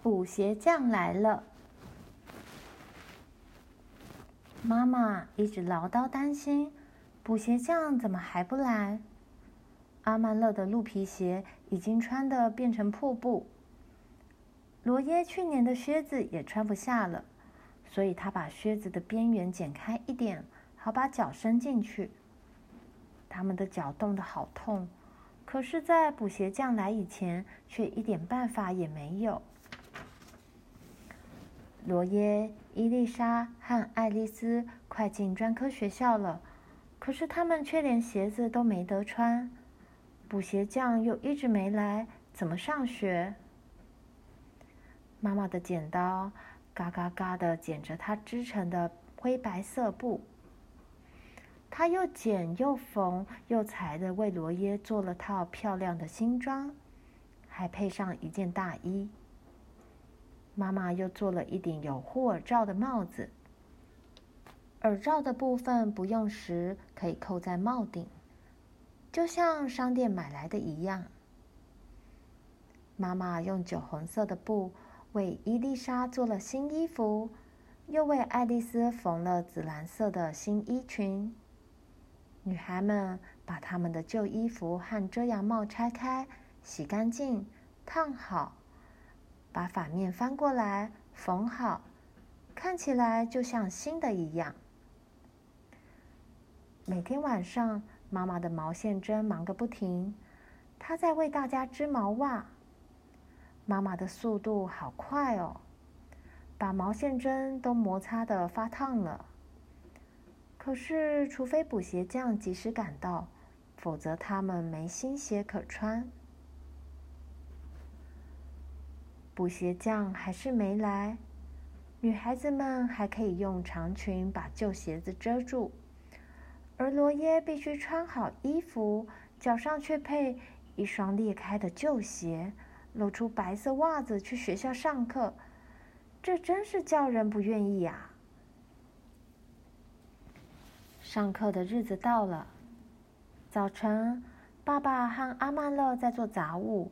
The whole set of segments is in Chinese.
补鞋匠来了。妈妈一直唠叨，担心补鞋匠怎么还不来。阿曼乐的鹿皮鞋已经穿的变成破布，罗耶去年的靴子也穿不下了，所以他把靴子的边缘剪开一点，好把脚伸进去。他们的脚冻得好痛，可是，在补鞋匠来以前，却一点办法也没有。罗耶、伊丽莎和爱丽丝快进专科学校了，可是他们却连鞋子都没得穿。补鞋匠又一直没来，怎么上学？妈妈的剪刀嘎嘎嘎的剪着她织成的灰白色布，她又剪又缝又裁的为罗耶做了套漂亮的新装，还配上一件大衣。妈妈又做了一顶有护耳罩的帽子，耳罩的部分不用时可以扣在帽顶，就像商店买来的一样。妈妈用酒红色的布为伊丽莎做了新衣服，又为爱丽丝缝了紫蓝色的新衣裙。女孩们把她们的旧衣服和遮阳帽拆开，洗干净，烫好。把反面翻过来缝好，看起来就像新的一样。每天晚上，妈妈的毛线针忙个不停，她在为大家织毛袜。妈妈的速度好快哦，把毛线针都摩擦的发烫了。可是，除非补鞋匠及时赶到，否则他们没新鞋可穿。补鞋匠还是没来，女孩子们还可以用长裙把旧鞋子遮住，而罗耶必须穿好衣服，脚上却配一双裂开的旧鞋，露出白色袜子去学校上课，这真是叫人不愿意呀！上课的日子到了，早晨，爸爸和阿曼乐在做杂物。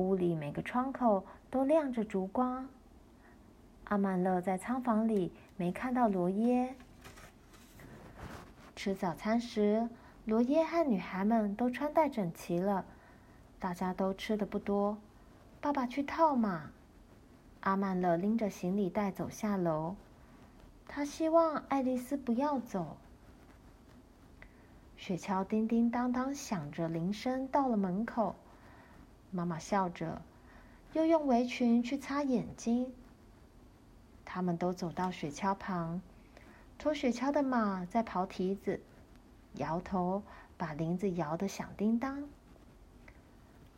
屋里每个窗口都亮着烛光。阿曼乐在仓房里没看到罗耶。吃早餐时，罗耶和女孩们都穿戴整齐了，大家都吃的不多。爸爸去套马，阿曼乐拎着行李袋走下楼。他希望爱丽丝不要走。雪橇叮叮当当响着铃声到了门口。妈妈笑着，又用围裙去擦眼睛。他们都走到雪橇旁，拖雪橇的马在刨蹄子，摇头把铃子摇得响叮当。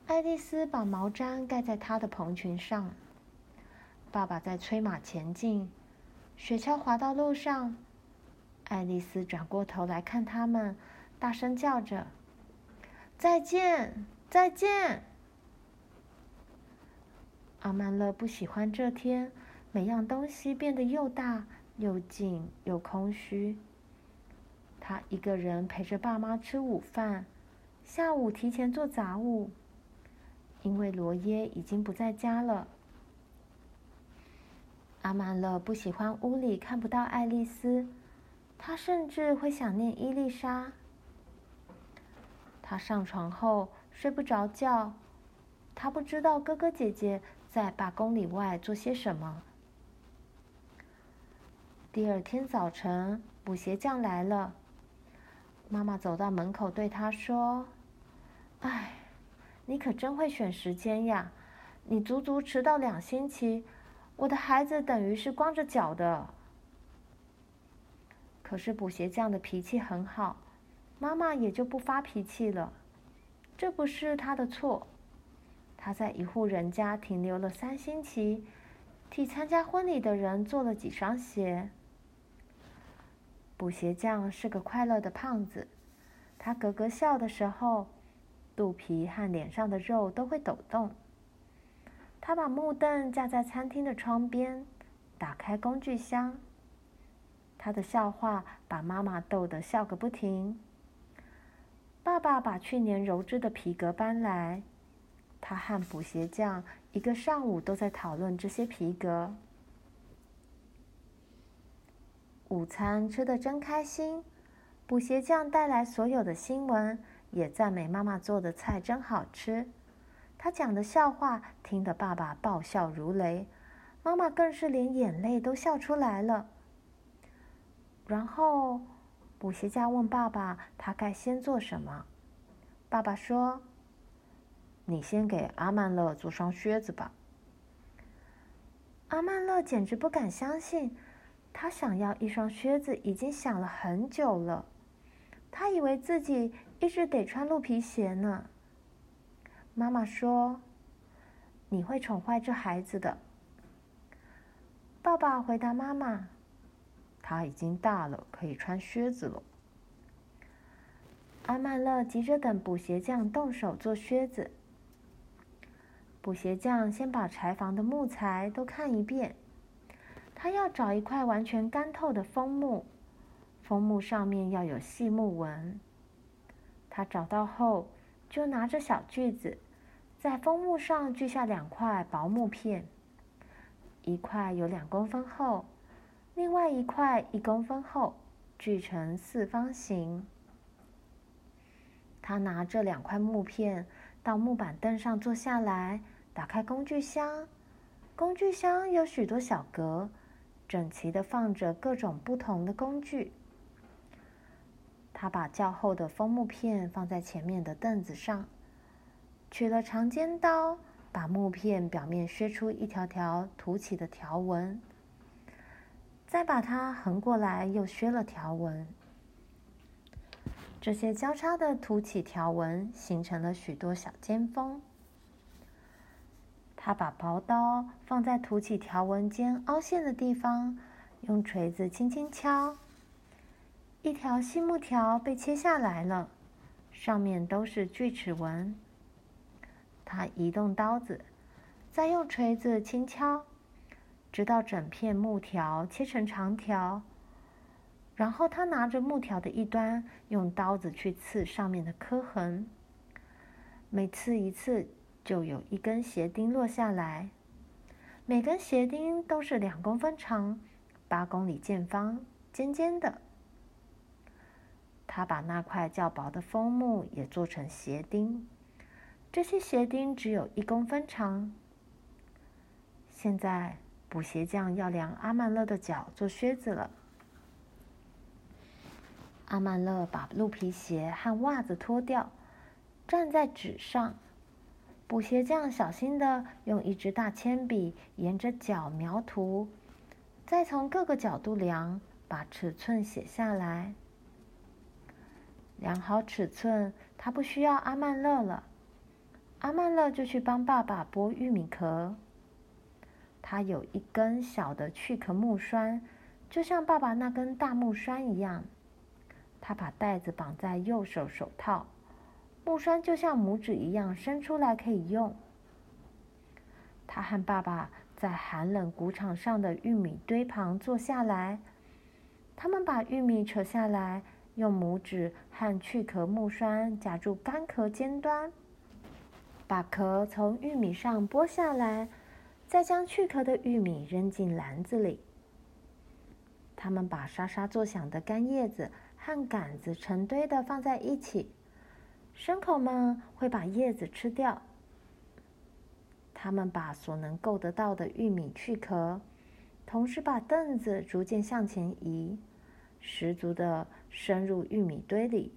爱丽丝把毛毡盖在她的蓬裙上。爸爸在催马前进，雪橇滑到路上。爱丽丝转过头来看他们，大声叫着：“再见，再见！”阿曼乐不喜欢这天，每样东西变得又大又紧又空虚。他一个人陪着爸妈吃午饭，下午提前做杂物，因为罗耶已经不在家了。阿曼乐不喜欢屋里看不到爱丽丝，他甚至会想念伊丽莎。他上床后睡不着觉，他不知道哥哥姐姐。在八公里外做些什么？第二天早晨，补鞋匠来了。妈妈走到门口，对他说：“哎，你可真会选时间呀！你足足迟到两星期，我的孩子等于是光着脚的。”可是补鞋匠的脾气很好，妈妈也就不发脾气了。这不是他的错。他在一户人家停留了三星期，替参加婚礼的人做了几双鞋。补鞋匠是个快乐的胖子，他咯咯笑的时候，肚皮和脸上的肉都会抖动。他把木凳架在餐厅的窗边，打开工具箱。他的笑话把妈妈逗得笑个不停。爸爸把去年鞣制的皮革搬来。他和补鞋匠一个上午都在讨论这些皮革。午餐吃得真开心，补鞋匠带来所有的新闻，也赞美妈妈做的菜真好吃。他讲的笑话听得爸爸爆笑如雷，妈妈更是连眼泪都笑出来了。然后，补鞋匠问爸爸：“他该先做什么？”爸爸说：“你先给阿曼乐做双靴子吧。”阿曼勒简直不敢相信。他想要一双靴子，已经想了很久了。他以为自己一直得穿鹿皮鞋呢。妈妈说：“你会宠坏这孩子的。”爸爸回答妈妈：“他已经大了，可以穿靴子了。”阿曼勒急着等补鞋匠动手做靴子。补鞋匠先把柴房的木材都看一遍。他要找一块完全干透的枫木，枫木上面要有细木纹。他找到后，就拿着小锯子，在枫木上锯下两块薄木片，一块有两公分厚，另外一块一公分厚，锯成四方形。他拿这两块木片到木板凳上坐下来，打开工具箱，工具箱有许多小格。整齐的放着各种不同的工具。他把较厚的枫木片放在前面的凳子上，取了长尖刀，把木片表面削出一条条凸起的条纹，再把它横过来，又削了条纹。这些交叉的凸起条纹形成了许多小尖峰。他把薄刀放在凸起条纹间凹陷的地方，用锤子轻轻敲，一条细木条被切下来了，上面都是锯齿纹。他移动刀子，再用锤子轻敲，直到整片木条切成长条。然后他拿着木条的一端，用刀子去刺上面的刻痕，每刺一次，就有一根鞋钉落下来，每根鞋钉都是两公分长，八公里见方，尖尖的。他把那块较薄的枫木也做成鞋钉，这些鞋钉只有一公分长。现在补鞋匠要量阿曼勒的脚做靴子了。阿曼勒把鹿皮鞋和袜子脱掉，站在纸上。补鞋匠小心地用一支大铅笔沿着脚描图，再从各个角度量，把尺寸写下来。量好尺寸，他不需要阿曼乐了。阿曼乐就去帮爸爸剥玉米壳。他有一根小的去壳木栓，就像爸爸那根大木栓一样。他把袋子绑在右手手套。木栓就像拇指一样伸出来可以用。他和爸爸在寒冷谷场上的玉米堆旁坐下来，他们把玉米扯下来，用拇指和去壳木栓夹住干壳尖端，把壳从玉米上剥下来，再将去壳的玉米扔进篮子里。他们把沙沙作响的干叶子和杆子成堆的放在一起。牲口们会把叶子吃掉。他们把所能够得到的玉米去壳，同时把凳子逐渐向前移，十足的深入玉米堆里。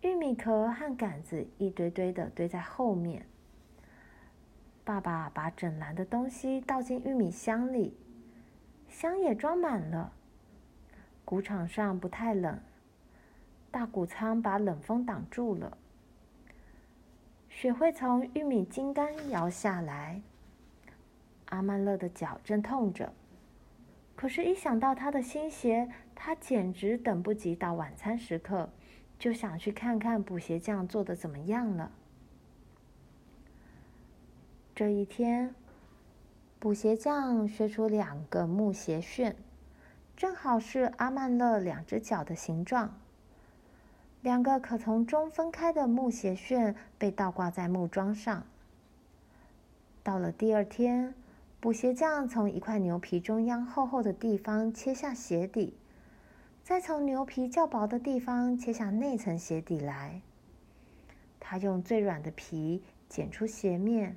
玉米壳和杆子一堆堆的堆在后面。爸爸把整篮的东西倒进玉米箱里，箱也装满了。谷场上不太冷。大谷仓把冷风挡住了，雪会从玉米茎干摇下来。阿曼乐的脚正痛着，可是，一想到他的新鞋，他简直等不及到晚餐时刻，就想去看看补鞋匠做的怎么样了。这一天，补鞋匠削出两个木鞋楦，正好是阿曼乐两只脚的形状。两个可从中分开的木鞋楦被倒挂在木桩上。到了第二天，补鞋匠从一块牛皮中央厚厚的地方切下鞋底，再从牛皮较薄的地方切下内层鞋底来。他用最软的皮剪出鞋面，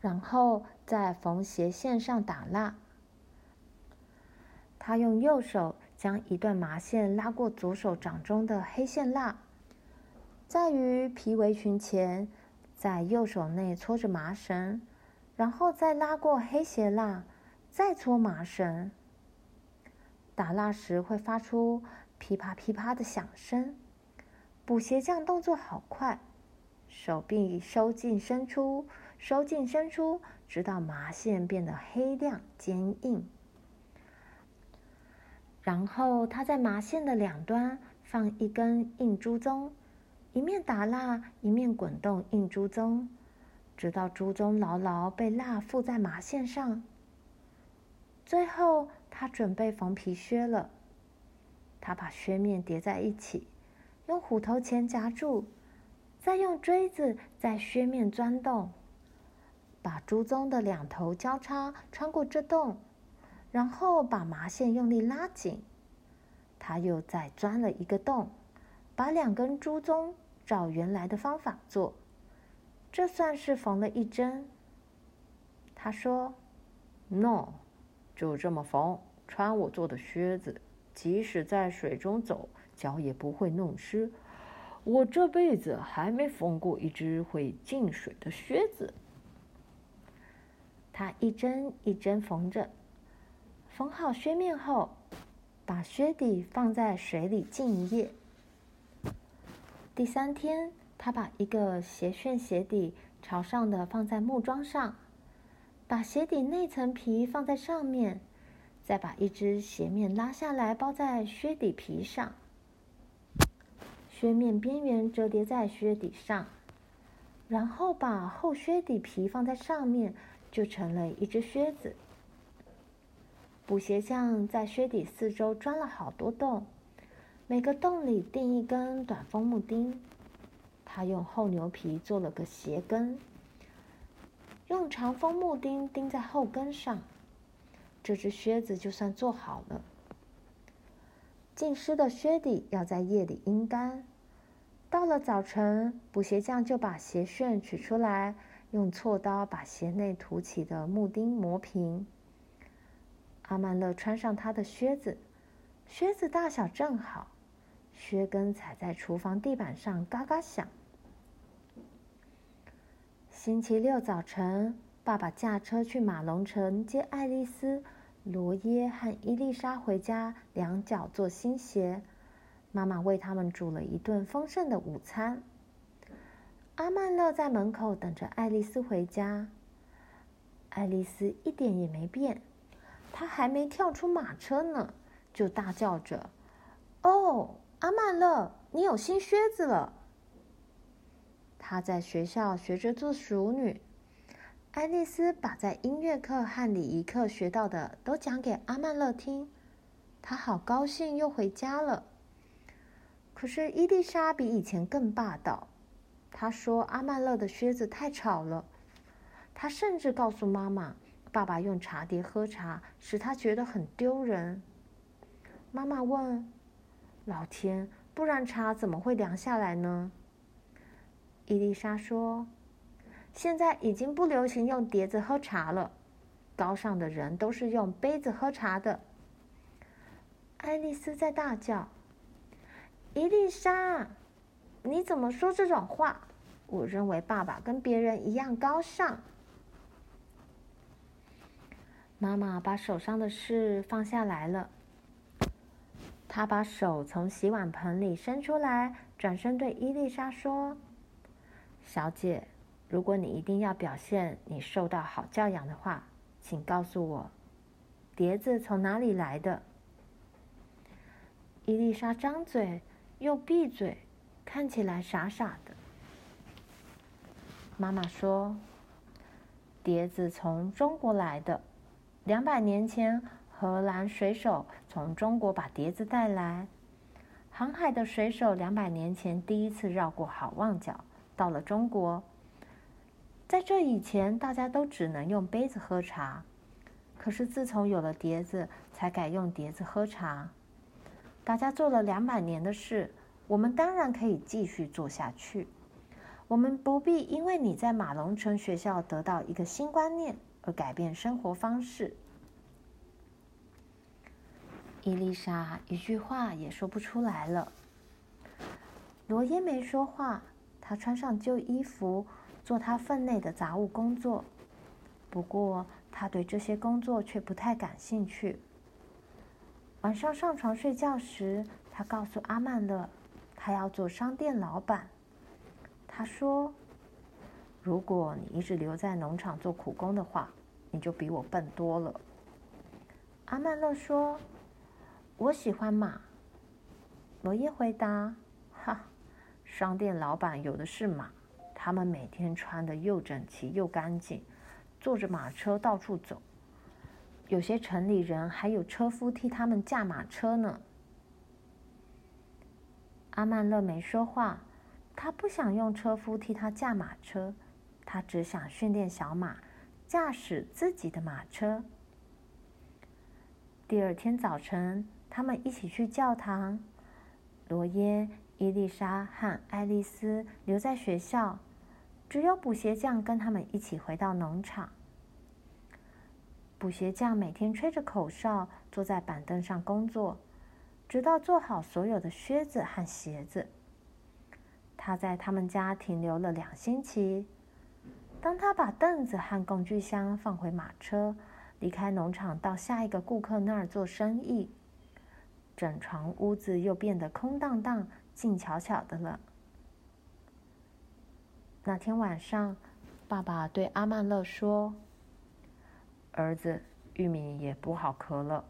然后在缝鞋线上打蜡。他用右手将一段麻线拉过左手掌中的黑线蜡，在于皮围裙前，在右手内搓着麻绳，然后再拉过黑鞋蜡，再搓麻绳。打蜡时会发出噼啪噼啪的响声。补鞋匠动作好快，手臂收进伸出，收进伸出，直到麻线变得黑亮坚硬。然后他在麻线的两端放一根硬珠棕，一面打蜡，一面滚动硬珠棕，直到珠棕牢牢被蜡附在麻线上。最后，他准备缝皮靴了。他把靴面叠在一起，用虎头钳夹住，再用锥子在靴面钻洞，把珠棕的两头交叉穿过这洞。然后把麻线用力拉紧，他又再钻了一个洞，把两根珠棕照原来的方法做，这算是缝了一针。他说：“No，就这么缝，穿我做的靴子，即使在水中走，脚也不会弄湿。我这辈子还没缝过一只会进水的靴子。”他一针一针缝着。缝好靴面后，把靴底放在水里浸一夜。第三天，他把一个鞋楦鞋底朝上的放在木桩上，把鞋底内层皮放在上面，再把一只鞋面拉下来包在靴底皮上，靴面边缘折叠在靴底上，然后把厚靴底皮放在上面，就成了一只靴子。补鞋匠在靴底四周钻了好多洞，每个洞里钉一根短枫木钉。他用厚牛皮做了个鞋跟，用长枫木钉钉在后跟上，这只靴子就算做好了。浸湿的靴底要在夜里阴干。到了早晨，补鞋匠就把鞋楦取出来，用锉刀把鞋内凸起的木钉磨平。阿曼乐穿上他的靴子，靴子大小正好，靴跟踩在厨房地板上嘎嘎响。星期六早晨，爸爸驾车去马龙城接爱丽丝、罗耶和伊丽莎回家两脚做新鞋。妈妈为他们煮了一顿丰盛的午餐。阿曼乐在门口等着爱丽丝回家。爱丽丝一点也没变。他还没跳出马车呢，就大叫着：“哦，阿曼乐，你有新靴子了！”他在学校学着做淑女。爱丽丝把在音乐课和礼仪课学到的都讲给阿曼乐听，他好高兴，又回家了。可是伊丽莎比以前更霸道，她说阿曼乐的靴子太吵了，她甚至告诉妈妈。爸爸用茶碟喝茶，使他觉得很丢人。妈妈问：“老天，不然茶怎么会凉下来呢？”伊丽莎说：“现在已经不流行用碟子喝茶了，高尚的人都是用杯子喝茶的。”爱丽丝在大叫：“伊丽莎，你怎么说这种话？我认为爸爸跟别人一样高尚。”妈妈把手上的事放下来了。她把手从洗碗盆里伸出来，转身对伊丽莎说：“小姐，如果你一定要表现你受到好教养的话，请告诉我，碟子从哪里来的？”伊丽莎张嘴又闭嘴，看起来傻傻的。妈妈说：“碟子从中国来的。”两百年前，荷兰水手从中国把碟子带来，航海的水手两百年前第一次绕过好望角，到了中国。在这以前，大家都只能用杯子喝茶。可是自从有了碟子，才改用碟子喝茶。大家做了两百年的事，我们当然可以继续做下去。我们不必因为你在马龙城学校得到一个新观念会改变生活方式。伊丽莎一句话也说不出来了。罗耶没说话，他穿上旧衣服，做他分内的杂物工作。不过，他对这些工作却不太感兴趣。晚上上床睡觉时，他告诉阿曼勒，他要做商店老板。他说：“如果你一直留在农场做苦工的话，你就比我笨多了。”阿曼勒说：“我喜欢马。”罗耶回答：“哈，商店老板有的是马，他们每天穿的又整齐又干净，坐着马车到处走。有些城里人还有车夫替他们驾马车呢。”阿曼勒没说话，他不想用车夫替他驾马车，他只想训练小马驾驶自己的马车。第二天早晨，他们一起去教堂。罗耶、伊丽莎和爱丽丝留在学校，只有补鞋匠跟他们一起回到农场。补鞋匠每天吹着口哨，坐在板凳上工作，直到做好所有的靴子和鞋子。他在他们家停留了两星期。当他把凳子和工具箱放回马车，离开农场到下一个顾客那儿做生意，整幢屋子又变得空荡荡、静悄悄的了。那天晚上，爸爸对阿曼勒说：“儿子，玉米也不好壳了。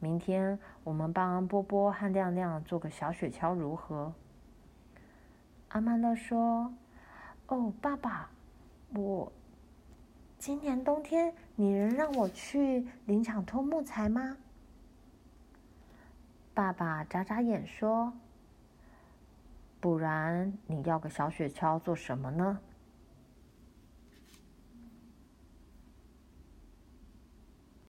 明天我们帮波波和亮亮做个小雪橇，如何？”阿曼勒说：“哦，爸爸，我……”今年冬天，你能让我去林场偷木材吗？爸爸眨眨眼说：“不然你要个小雪橇做什么呢？”